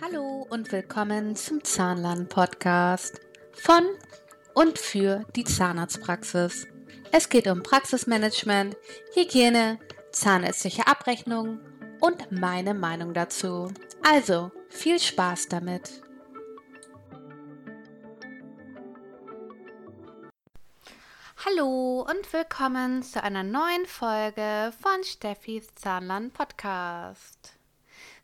Hallo und willkommen zum Zahnlern-Podcast von und für die Zahnarztpraxis. Es geht um Praxismanagement, Hygiene, zahnärztliche Abrechnung und meine Meinung dazu. Also viel Spaß damit! Hallo und willkommen zu einer neuen Folge von Steffis Zahnland Podcast.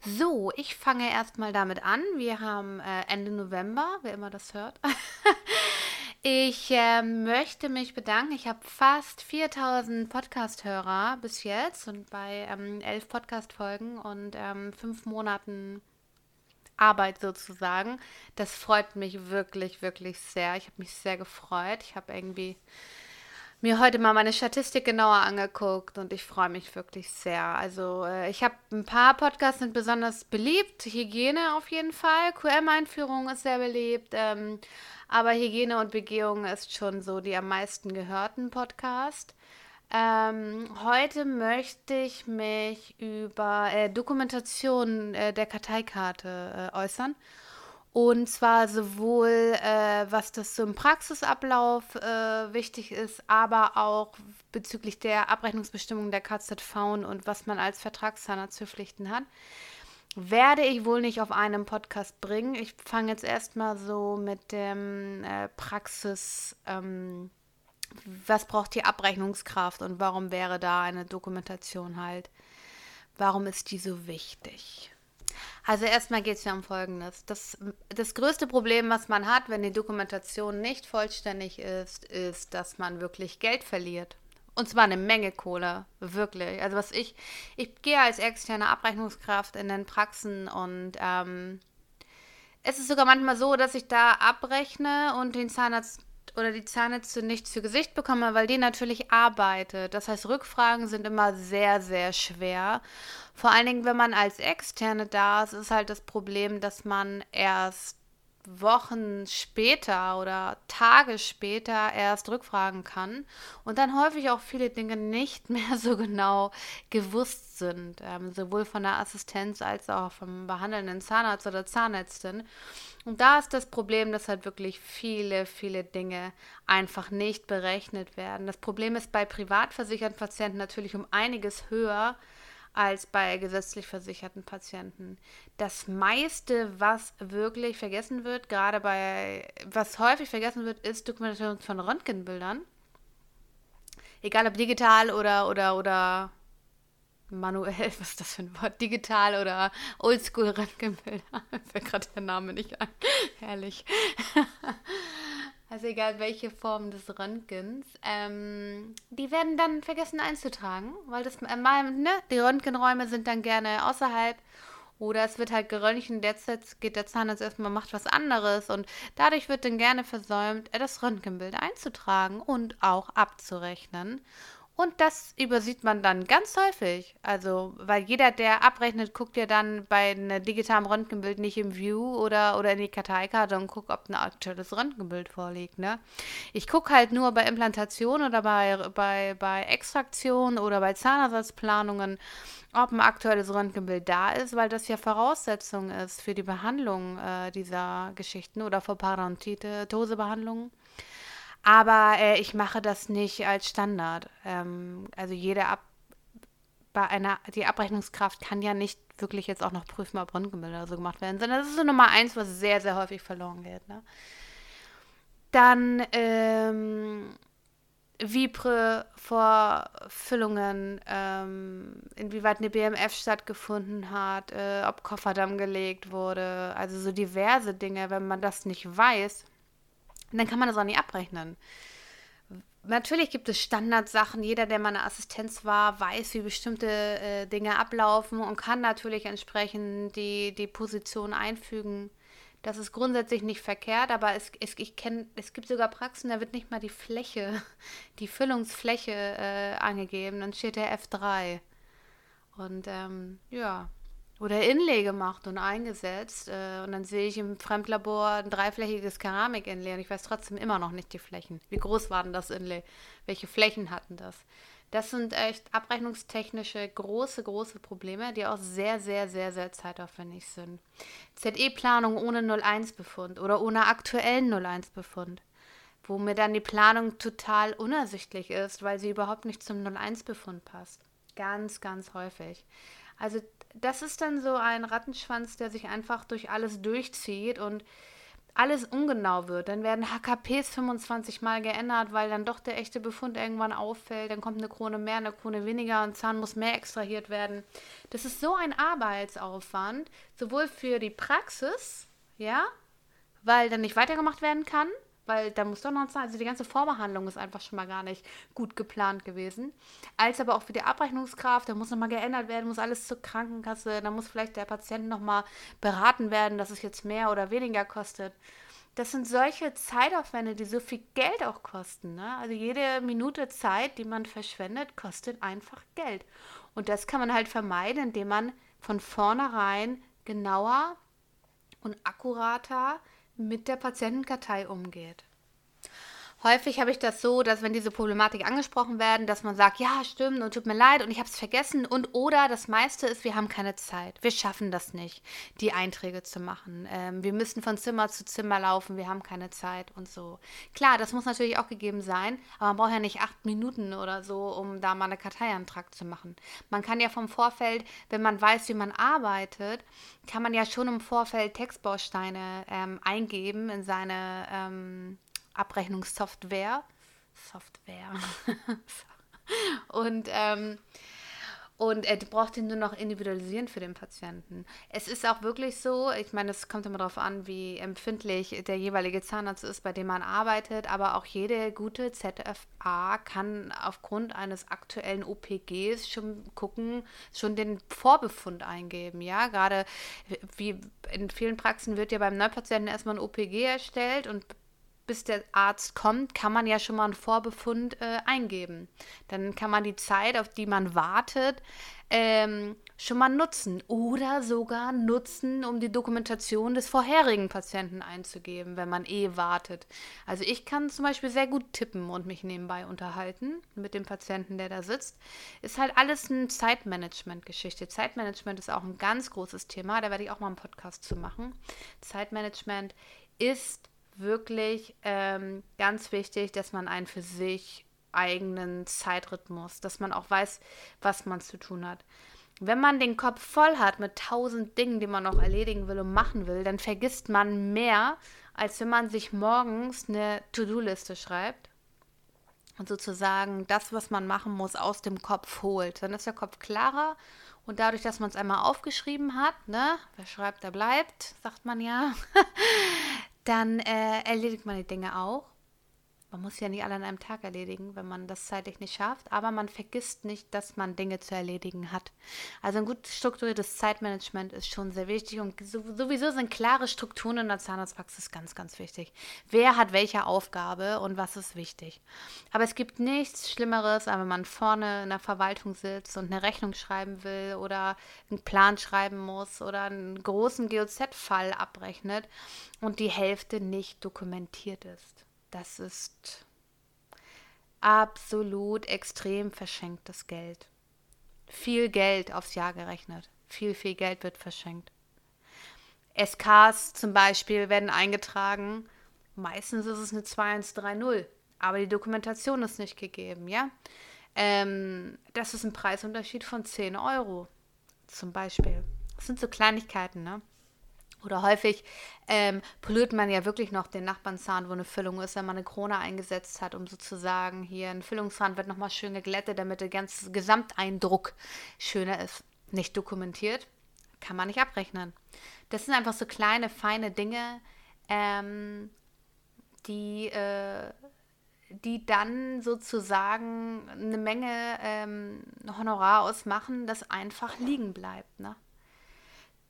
So, ich fange erstmal damit an. Wir haben äh, Ende November, wer immer das hört. ich äh, möchte mich bedanken. Ich habe fast 4000 Podcast-Hörer bis jetzt und bei ähm, elf Podcast-Folgen und ähm, fünf Monaten Arbeit sozusagen. Das freut mich wirklich, wirklich sehr. Ich habe mich sehr gefreut. Ich habe irgendwie mir heute mal meine Statistik genauer angeguckt und ich freue mich wirklich sehr. Also äh, ich habe ein paar Podcasts sind besonders beliebt. Hygiene auf jeden Fall. QM-Einführung ist sehr beliebt. Ähm, aber Hygiene und Begehung ist schon so die am meisten gehörten Podcast. Ähm, heute möchte ich mich über äh, Dokumentation äh, der Karteikarte äh, äußern. Und zwar sowohl, äh, was das so im Praxisablauf äh, wichtig ist, aber auch bezüglich der Abrechnungsbestimmung der KZV und was man als Vertragszahner zu pflichten hat. Werde ich wohl nicht auf einem Podcast bringen. Ich fange jetzt erstmal so mit dem äh, Praxis, ähm, was braucht die Abrechnungskraft und warum wäre da eine Dokumentation halt, warum ist die so wichtig? Also erstmal geht es ja um Folgendes. Das, das größte Problem, was man hat, wenn die Dokumentation nicht vollständig ist, ist, dass man wirklich Geld verliert. Und zwar eine Menge Kohle, wirklich. Also was ich, ich gehe als externe Abrechnungskraft in den Praxen und ähm, es ist sogar manchmal so, dass ich da abrechne und den Zahnarzt oder die Zahnärzte nicht zu Gesicht bekomme, weil die natürlich arbeitet. Das heißt, Rückfragen sind immer sehr, sehr schwer. Vor allen Dingen, wenn man als Externe da ist, ist halt das Problem, dass man erst Wochen später oder Tage später erst rückfragen kann und dann häufig auch viele Dinge nicht mehr so genau gewusst sind, ähm, sowohl von der Assistenz als auch vom behandelnden Zahnarzt oder Zahnärztin. Und da ist das Problem, dass halt wirklich viele, viele Dinge einfach nicht berechnet werden. Das Problem ist bei privat versicherten Patienten natürlich um einiges höher als bei gesetzlich versicherten Patienten. Das meiste, was wirklich vergessen wird, gerade bei, was häufig vergessen wird, ist Dokumentation von Röntgenbildern. Egal ob digital oder, oder, oder manuell, was ist das für ein Wort? Digital oder Oldschool Röntgenbilder. Mir fällt gerade der Name nicht ein. Herrlich. Also egal welche Form des Röntgens, ähm, die werden dann vergessen einzutragen, weil das äh, ne, die Röntgenräume sind dann gerne außerhalb oder es wird halt geröntgen, derzeit geht der Zahnarzt erstmal, macht was anderes und dadurch wird dann gerne versäumt, äh, das Röntgenbild einzutragen und auch abzurechnen. Und das übersieht man dann ganz häufig. Also, weil jeder, der abrechnet, guckt ja dann bei einem digitalen Röntgenbild nicht im View oder, oder in die Karteikarte und guckt, ob ein aktuelles Röntgenbild vorliegt. Ne? Ich gucke halt nur bei Implantation oder bei, bei, bei Extraktion oder bei Zahnersatzplanungen, ob ein aktuelles Röntgenbild da ist, weil das ja Voraussetzung ist für die Behandlung äh, dieser Geschichten oder für Parodontose-Behandlungen. Aber äh, ich mache das nicht als Standard. Ähm, also jede Ab bei einer, die Abrechnungskraft kann ja nicht wirklich jetzt auch noch prüfen, ob Röntgenbilder so gemacht werden, sondern das ist so Nummer eins, was sehr, sehr häufig verloren geht. Ne? Dann ähm, Vipre-Vorfüllungen, ähm, inwieweit eine BMF stattgefunden hat, äh, ob Kofferdamm gelegt wurde, also so diverse Dinge, wenn man das nicht weiß und dann kann man das auch nicht abrechnen. Natürlich gibt es Standardsachen. Jeder, der mal eine Assistenz war, weiß, wie bestimmte äh, Dinge ablaufen und kann natürlich entsprechend die, die Position einfügen. Das ist grundsätzlich nicht verkehrt, aber es, es, ich kenn, es gibt sogar Praxen, da wird nicht mal die Fläche, die Füllungsfläche äh, angegeben. Dann steht der F3. Und ähm, ja, oder Inlay gemacht und eingesetzt. Äh, und dann sehe ich im Fremdlabor ein dreiflächiges Keramik-Inlay und ich weiß trotzdem immer noch nicht die Flächen. Wie groß war denn das Inlay? Welche Flächen hatten das? Das sind echt abrechnungstechnische große, große Probleme, die auch sehr, sehr, sehr, sehr zeitaufwendig sind. ZE-Planung ohne 01-Befund oder ohne aktuellen 01-Befund, wo mir dann die Planung total unersichtlich ist, weil sie überhaupt nicht zum 01-Befund passt. Ganz, ganz häufig. Also das ist dann so ein Rattenschwanz, der sich einfach durch alles durchzieht und alles ungenau wird. Dann werden HKPs 25 Mal geändert, weil dann doch der echte Befund irgendwann auffällt. Dann kommt eine Krone mehr, eine Krone weniger und Zahn muss mehr extrahiert werden. Das ist so ein Arbeitsaufwand, sowohl für die Praxis, ja, weil dann nicht weitergemacht werden kann, weil da muss doch noch sein, also die ganze Vorbehandlung ist einfach schon mal gar nicht gut geplant gewesen. Als aber auch für die Abrechnungskraft, da muss nochmal geändert werden, muss alles zur Krankenkasse, da muss vielleicht der Patient nochmal beraten werden, dass es jetzt mehr oder weniger kostet. Das sind solche Zeitaufwände, die so viel Geld auch kosten. Ne? Also jede Minute Zeit, die man verschwendet, kostet einfach Geld. Und das kann man halt vermeiden, indem man von vornherein genauer und akkurater mit der Patientenkartei umgeht. Häufig habe ich das so, dass wenn diese Problematik angesprochen werden, dass man sagt, ja, stimmt und tut mir leid und ich habe es vergessen und oder das meiste ist, wir haben keine Zeit. Wir schaffen das nicht, die Einträge zu machen. Ähm, wir müssen von Zimmer zu Zimmer laufen, wir haben keine Zeit und so. Klar, das muss natürlich auch gegeben sein, aber man braucht ja nicht acht Minuten oder so, um da mal einen Karteiantrag zu machen. Man kann ja vom Vorfeld, wenn man weiß, wie man arbeitet, kann man ja schon im Vorfeld Textbausteine ähm, eingeben in seine ähm, Abrechnungssoftware. Software. und ähm, und er braucht ihn nur noch individualisieren für den Patienten. Es ist auch wirklich so, ich meine, es kommt immer darauf an, wie empfindlich der jeweilige Zahnarzt ist, bei dem man arbeitet, aber auch jede gute ZFA kann aufgrund eines aktuellen OPGs schon gucken, schon den Vorbefund eingeben. Ja, gerade wie in vielen Praxen wird ja beim Neupatienten erstmal ein OPG erstellt und bis der Arzt kommt, kann man ja schon mal einen Vorbefund äh, eingeben. Dann kann man die Zeit, auf die man wartet, ähm, schon mal nutzen oder sogar nutzen, um die Dokumentation des vorherigen Patienten einzugeben, wenn man eh wartet. Also ich kann zum Beispiel sehr gut tippen und mich nebenbei unterhalten mit dem Patienten, der da sitzt. Ist halt alles eine Zeitmanagement-Geschichte. Zeitmanagement ist auch ein ganz großes Thema, da werde ich auch mal einen Podcast zu machen. Zeitmanagement ist wirklich ähm, ganz wichtig, dass man einen für sich eigenen Zeitrhythmus, dass man auch weiß, was man zu tun hat. Wenn man den Kopf voll hat mit tausend Dingen, die man noch erledigen will und machen will, dann vergisst man mehr, als wenn man sich morgens eine To-Do-Liste schreibt und sozusagen das, was man machen muss, aus dem Kopf holt. Dann ist der Kopf klarer und dadurch, dass man es einmal aufgeschrieben hat, ne, wer schreibt, der bleibt, sagt man ja, dann äh, erledigt man die Dinge auch. Man muss ja nicht alle an einem Tag erledigen, wenn man das zeitlich nicht schafft, aber man vergisst nicht, dass man Dinge zu erledigen hat. Also ein gut strukturiertes Zeitmanagement ist schon sehr wichtig und sowieso sind klare Strukturen in der Zahnarztpraxis ganz, ganz wichtig. Wer hat welche Aufgabe und was ist wichtig. Aber es gibt nichts Schlimmeres, wenn man vorne in der Verwaltung sitzt und eine Rechnung schreiben will oder einen Plan schreiben muss oder einen großen GOZ-Fall abrechnet und die Hälfte nicht dokumentiert ist. Das ist absolut extrem verschenktes Geld. Viel Geld aufs Jahr gerechnet. Viel, viel Geld wird verschenkt. SKs zum Beispiel werden eingetragen. Meistens ist es eine 2130, aber die Dokumentation ist nicht gegeben, ja. Ähm, das ist ein Preisunterschied von 10 Euro zum Beispiel. Das sind so Kleinigkeiten, ne? Oder häufig ähm, poliert man ja wirklich noch den Nachbarnzahn, wo eine Füllung ist, wenn man eine Krone eingesetzt hat, um sozusagen hier ein Füllungszahn wird nochmal schön geglättet, damit der ganze Gesamteindruck schöner ist. Nicht dokumentiert, kann man nicht abrechnen. Das sind einfach so kleine, feine Dinge, ähm, die, äh, die dann sozusagen eine Menge ähm, Honorar ausmachen, das einfach liegen bleibt. Ne?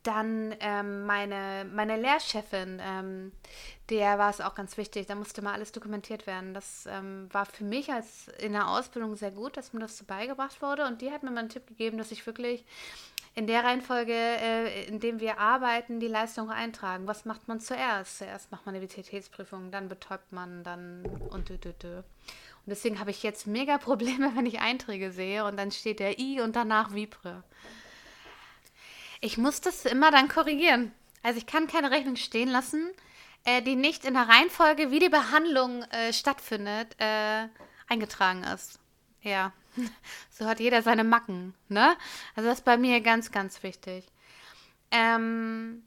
Dann ähm, meine, meine Lehrchefin, ähm, der war es auch ganz wichtig, da musste mal alles dokumentiert werden. Das ähm, war für mich als in der Ausbildung sehr gut, dass mir das so beigebracht wurde. Und die hat mir mal einen Tipp gegeben, dass ich wirklich in der Reihenfolge, äh, in dem wir arbeiten, die Leistung eintragen. Was macht man zuerst? Zuerst macht man eine Vitalitätsprüfung, dann betäubt man, dann und dü, dü, dü. Und deswegen habe ich jetzt mega Probleme, wenn ich Einträge sehe und dann steht der I und danach Vipre. Ich muss das immer dann korrigieren. Also ich kann keine Rechnung stehen lassen, äh, die nicht in der Reihenfolge, wie die Behandlung äh, stattfindet, äh, eingetragen ist. Ja, so hat jeder seine Macken, ne? Also das ist bei mir ganz, ganz wichtig. Ähm,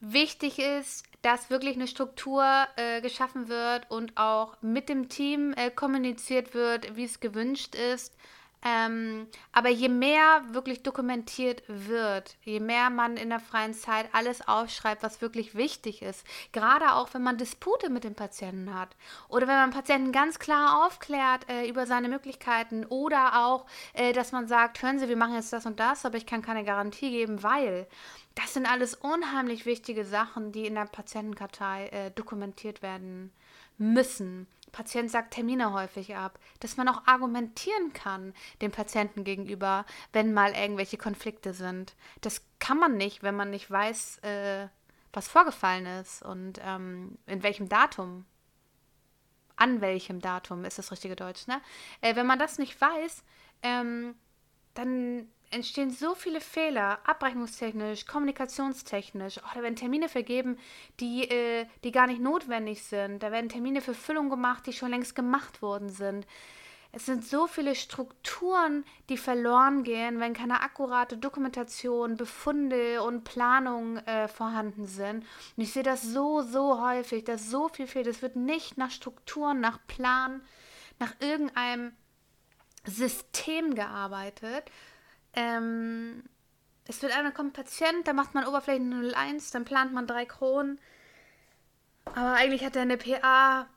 wichtig ist, dass wirklich eine Struktur äh, geschaffen wird und auch mit dem Team äh, kommuniziert wird, wie es gewünscht ist. Ähm, aber je mehr wirklich dokumentiert wird, je mehr man in der freien Zeit alles aufschreibt, was wirklich wichtig ist, gerade auch wenn man Dispute mit dem Patienten hat oder wenn man Patienten ganz klar aufklärt äh, über seine Möglichkeiten oder auch, äh, dass man sagt, hören Sie, wir machen jetzt das und das, aber ich kann keine Garantie geben, weil das sind alles unheimlich wichtige Sachen, die in der Patientenkartei äh, dokumentiert werden müssen. Patient sagt Termine häufig ab, dass man auch argumentieren kann dem Patienten gegenüber, wenn mal irgendwelche Konflikte sind. Das kann man nicht, wenn man nicht weiß, äh, was vorgefallen ist und ähm, in welchem Datum. An welchem Datum ist das richtige Deutsch, ne? Äh, wenn man das nicht weiß, ähm, dann entstehen so viele Fehler, abrechnungstechnisch, kommunikationstechnisch. Oh, da werden Termine vergeben, die, äh, die gar nicht notwendig sind. Da werden Termine für Füllung gemacht, die schon längst gemacht worden sind. Es sind so viele Strukturen, die verloren gehen, wenn keine akkurate Dokumentation, Befunde und Planung äh, vorhanden sind. Und ich sehe das so, so häufig, dass so viel fehlt. Es wird nicht nach Strukturen, nach Plan, nach irgendeinem System gearbeitet, ähm, es wird einer kommt Patient, da macht man Oberflächen 01, dann plant man drei Kronen. Aber eigentlich hat er eine PA,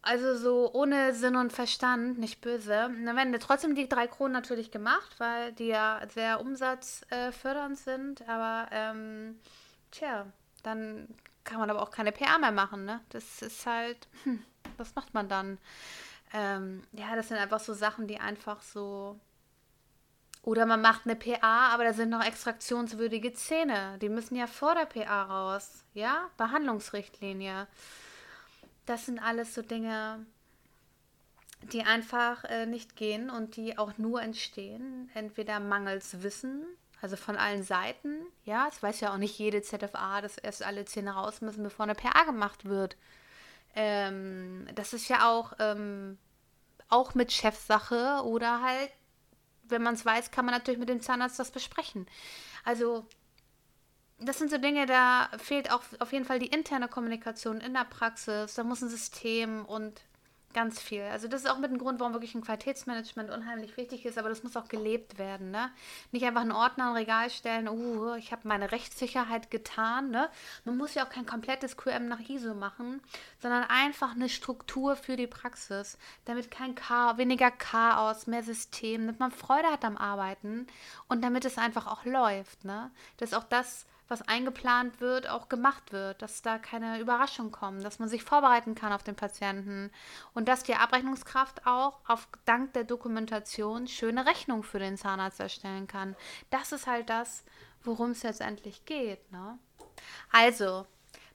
also so ohne Sinn und Verstand, nicht böse. Und dann werden trotzdem die drei Kronen natürlich gemacht, weil die ja sehr umsatzfördernd sind. Aber ähm, tja, dann kann man aber auch keine PA mehr machen, ne? Das ist halt, hm, was macht man dann? Ähm, ja, das sind einfach so Sachen, die einfach so oder man macht eine PA, aber da sind noch extraktionswürdige Zähne. Die müssen ja vor der PA raus. Ja, Behandlungsrichtlinie. Das sind alles so Dinge, die einfach äh, nicht gehen und die auch nur entstehen. Entweder mangels Wissen, also von allen Seiten. Ja, es weiß ja auch nicht jede ZFA, dass erst alle Zähne raus müssen, bevor eine PA gemacht wird. Ähm, das ist ja auch, ähm, auch mit Chefsache oder halt wenn man es weiß, kann man natürlich mit dem Zahnarzt das besprechen. Also das sind so Dinge, da fehlt auch auf jeden Fall die interne Kommunikation in der Praxis. Da muss ein System und Ganz viel. Also das ist auch mit ein Grund, warum wirklich ein Qualitätsmanagement unheimlich wichtig ist, aber das muss auch gelebt werden. Ne? Nicht einfach einen Ordner ein Regal stellen, uh, ich habe meine Rechtssicherheit getan. Ne? Man muss ja auch kein komplettes QM nach ISO machen, sondern einfach eine Struktur für die Praxis, damit kein Chaos, weniger Chaos, mehr System, damit man Freude hat am Arbeiten und damit es einfach auch läuft. Ne? Das ist auch das, was eingeplant wird, auch gemacht wird, dass da keine Überraschungen kommen, dass man sich vorbereiten kann auf den Patienten und dass die Abrechnungskraft auch auf dank der Dokumentation schöne Rechnungen für den Zahnarzt erstellen kann. Das ist halt das, worum es letztendlich geht. Ne? Also,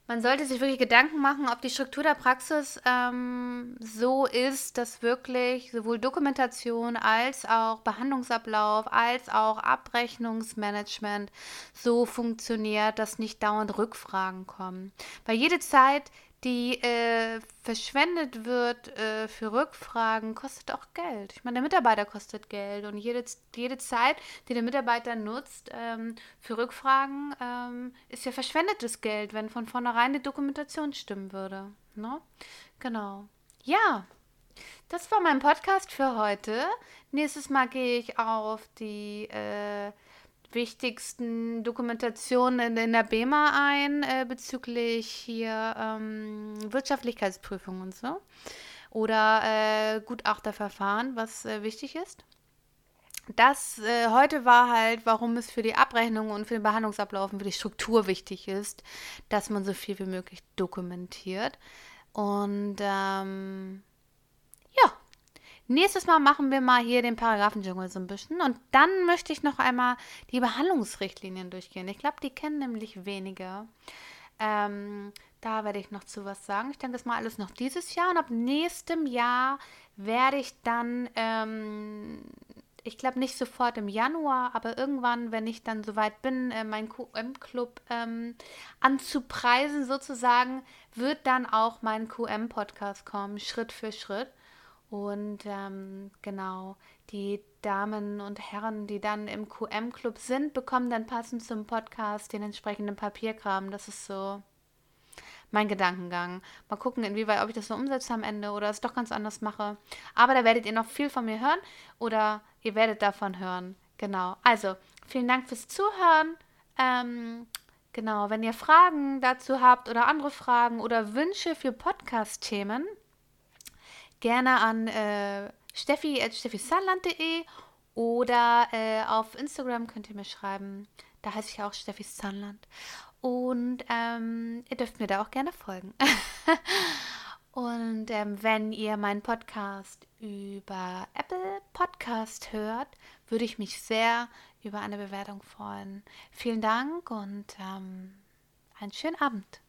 man sollte sich wirklich Gedanken machen, ob die Struktur der Praxis ähm, so ist, dass wirklich sowohl Dokumentation als auch Behandlungsablauf als auch Abrechnungsmanagement so funktioniert, dass nicht dauernd Rückfragen kommen. Weil jede Zeit, die äh, verschwendet wird äh, für Rückfragen, kostet auch Geld. Ich meine, der Mitarbeiter kostet Geld und jede, jede Zeit, die der Mitarbeiter nutzt ähm, für Rückfragen, ähm, ist ja verschwendetes Geld, wenn von vornherein die Dokumentation stimmen würde. Ne? Genau. Ja, das war mein Podcast für heute. Nächstes Mal gehe ich auf die äh, wichtigsten Dokumentationen in, der BEMA ein äh, bezüglich hier ähm, Wirtschaftlichkeitsprüfung und so. Oder äh, Gutachterverfahren, was äh, wichtig ist. Das äh, heute war halt, warum es für die Abrechnung und für den Behandlungsablauf und für die Struktur wichtig ist, dass man so viel wie möglich dokumentiert. Und ähm, Nächstes Mal machen wir mal hier den Paragraphendschungel so ein bisschen. Und dann möchte ich noch einmal die Behandlungsrichtlinien durchgehen. Ich glaube, die kennen nämlich wenige. Ähm, da werde ich noch zu was sagen. Ich denke, das mal alles noch dieses Jahr. Und ab nächstem Jahr werde ich dann, ähm, ich glaube nicht sofort im Januar, aber irgendwann, wenn ich dann soweit bin, äh, meinen QM-Club ähm, anzupreisen sozusagen, wird dann auch mein QM-Podcast kommen, Schritt für Schritt. Und ähm, genau, die Damen und Herren, die dann im QM-Club sind, bekommen dann passend zum Podcast den entsprechenden Papierkram. Das ist so mein Gedankengang. Mal gucken, inwieweit, ob ich das so umsetze am Ende oder es doch ganz anders mache. Aber da werdet ihr noch viel von mir hören oder ihr werdet davon hören. Genau. Also, vielen Dank fürs Zuhören. Ähm, genau, wenn ihr Fragen dazu habt oder andere Fragen oder Wünsche für Podcast-Themen, gerne an äh, steffi.steffisanland.de oder äh, auf Instagram könnt ihr mir schreiben. Da heiße ich auch Steffi Sunland. Und ähm, ihr dürft mir da auch gerne folgen. Und ähm, wenn ihr meinen Podcast über Apple Podcast hört, würde ich mich sehr über eine Bewertung freuen. Vielen Dank und ähm, einen schönen Abend.